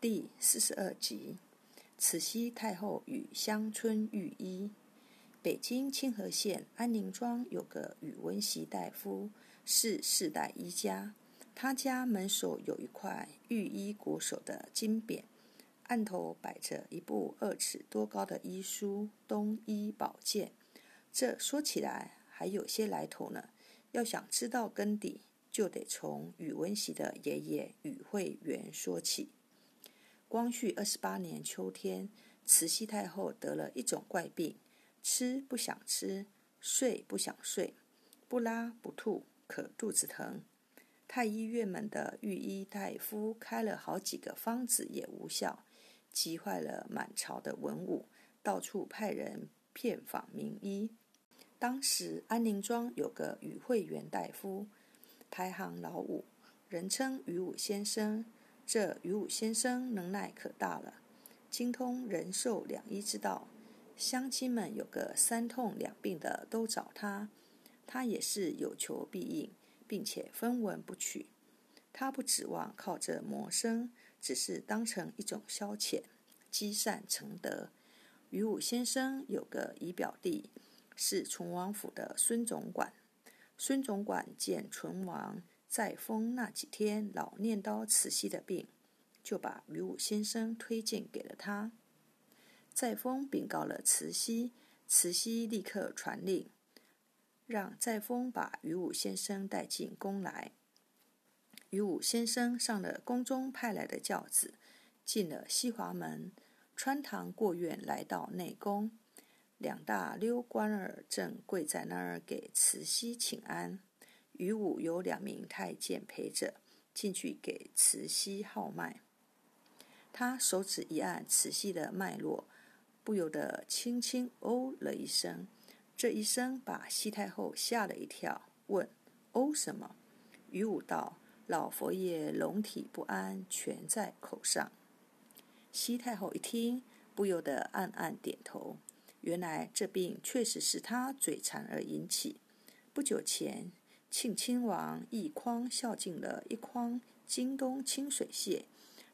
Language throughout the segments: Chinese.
第四十二集：慈禧太后与乡村御医。北京清河县安宁庄有个宇文习大夫，是世代医家。他家门首有一块御医国手的金匾，案头摆着一部二尺多高的医书《东医宝鉴》。这说起来还有些来头呢。要想知道根底，就得从宇文习的爷爷宇慧元说起。光绪二十八年秋天，慈禧太后得了一种怪病，吃不想吃，睡不想睡，不拉不吐，可肚子疼。太医院们的御医大夫开了好几个方子也无效，急坏了满朝的文武，到处派人遍访名医。当时安宁庄有个宇惠元大夫，排行老五，人称宇武先生。这于武先生能耐可大了，精通人寿两医之道。乡亲们有个三痛两病的都找他，他也是有求必应，并且分文不取。他不指望靠这谋生，只是当成一种消遣，积善成德。于武先生有个姨表弟，是淳王府的孙总管。孙总管见淳王。在封那几天，老念叨慈禧的病，就把于武先生推荐给了他。在封禀告了慈禧，慈禧立刻传令，让在封把于武先生带进宫来。于武先生上了宫中派来的轿子，进了西华门，穿堂过院，来到内宫。两大溜官儿正跪在那儿给慈禧请安。于武有两名太监陪着进去给慈禧号脉，他手指一按慈禧的脉络，不由得轻轻“哦”了一声。这一声把西太后吓了一跳，问：“哦什么？”于武道：“老佛爷龙体不安，全在口上。”西太后一听，不由得暗暗点头。原来这病确实是他嘴馋而引起。不久前。庆亲王一筐孝敬了一筐京东清水蟹，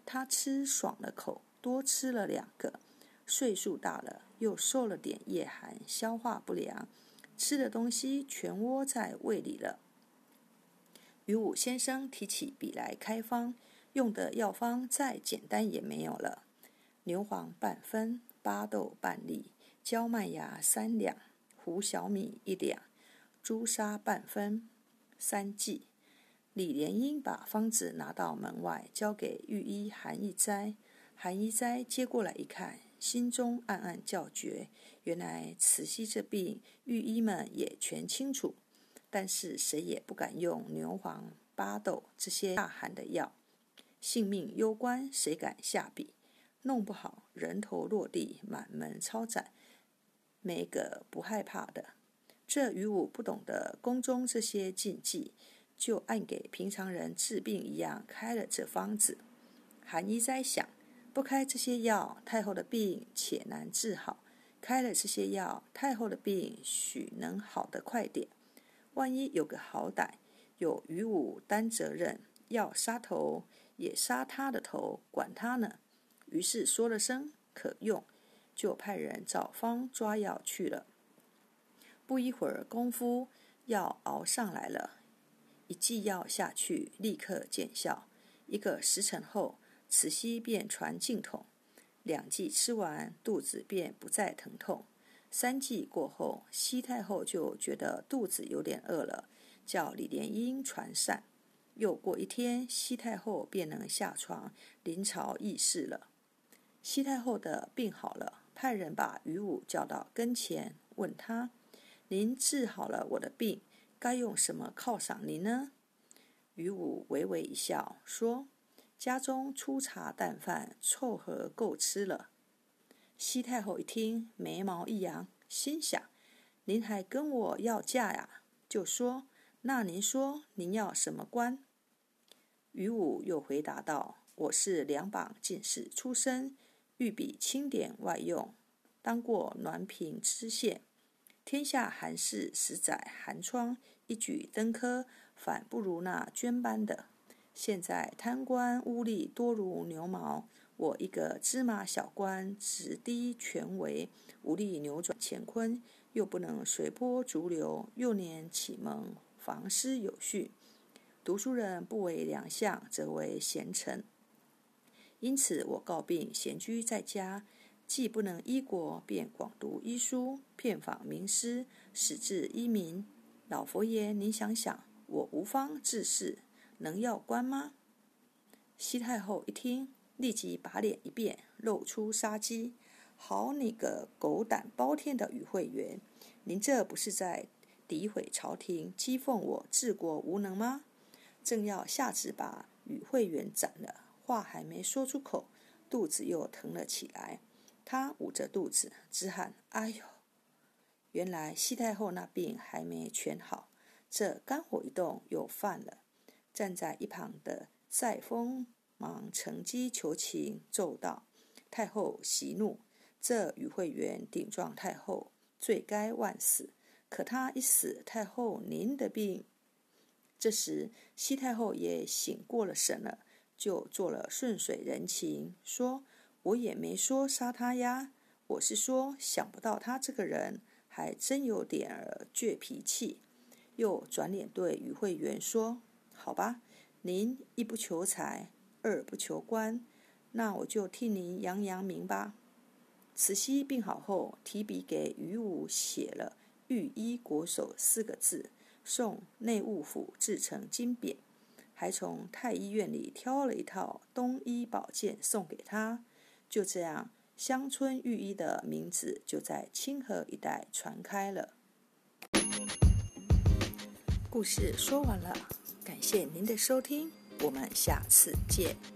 他吃爽了口，多吃了两个。岁数大了，又受了点夜寒，消化不良，吃的东西全窝在胃里了。于武先生提起笔来开方，用的药方再简单也没有了：牛黄半分，巴豆半粒，焦麦芽三两，胡小米一两，朱砂半分。三剂，李莲英把方子拿到门外，交给御医韩一斋。韩一斋接过来一看，心中暗暗叫绝：原来慈禧这病，御医们也全清楚，但是谁也不敢用牛黄、巴豆这些大寒的药，性命攸关，谁敢下笔？弄不好人头落地，满门抄斩，没个不害怕的。这于武不懂得宫中这些禁忌，就按给平常人治病一样开了这方子。韩医斋想，不开这些药，太后的病且难治好；开了这些药，太后的病许能好得快点。万一有个好歹，有于武担责任，要杀头也杀他的头，管他呢。于是说了声可用，就派人找方抓药去了。不一会儿功夫，药熬上来了，一剂药下去，立刻见效。一个时辰后，慈禧便传进筒，两剂吃完，肚子便不再疼痛。三剂过后，西太后就觉得肚子有点饿了，叫李莲英传膳。又过一天，西太后便能下床临朝议事了。西太后的病好了，派人把于武叫到跟前，问他。您治好了我的病，该用什么犒赏您呢？于武微微一笑，说：“家中粗茶淡饭，凑合够吃了。”西太后一听，眉毛一扬，心想：“您还跟我要价呀？”就说：“那您说您要什么官？”于武又回答道：“我是两榜进士出身，御笔钦点外用，当过滦平知县。”天下寒士十载寒窗，一举登科，反不如那捐班的。现在贪官污吏多如牛毛，我一个芝麻小官，直低权威，无力扭转乾坤，又不能随波逐流。幼年启蒙，房师有序，读书人不为良相，则为贤臣。因此，我告病，闲居在家。既不能医国，便广读医书，遍访名师，使治医民。老佛爷，您想想，我无方治世，能要官吗？西太后一听，立即把脸一变，露出杀机：“好你个狗胆包天的与会员，您这不是在诋毁朝廷，讥讽我治国无能吗？”正要下旨把与会员斩了，话还没说出口，肚子又疼了起来。他捂着肚子，直喊：“哎呦！”原来西太后那病还没全好，这肝火一动又犯了。站在一旁的赛风忙乘机求情，奏道：“太后息怒，这与会员顶撞太后，罪该万死。可他一死，太后您的病……”这时西太后也醒过了神了，就做了顺水人情，说。我也没说杀他呀，我是说想不到他这个人还真有点儿倔脾气。又转脸对于会员说：“好吧，您一不求财，二不求官，那我就替您扬扬名吧。”慈禧病好后，提笔给于武写了“御医国手”四个字，送内务府制成金匾，还从太医院里挑了一套东医宝剑送给他。就这样，乡村御医的名字就在清河一带传开了。故事说完了，感谢您的收听，我们下次见。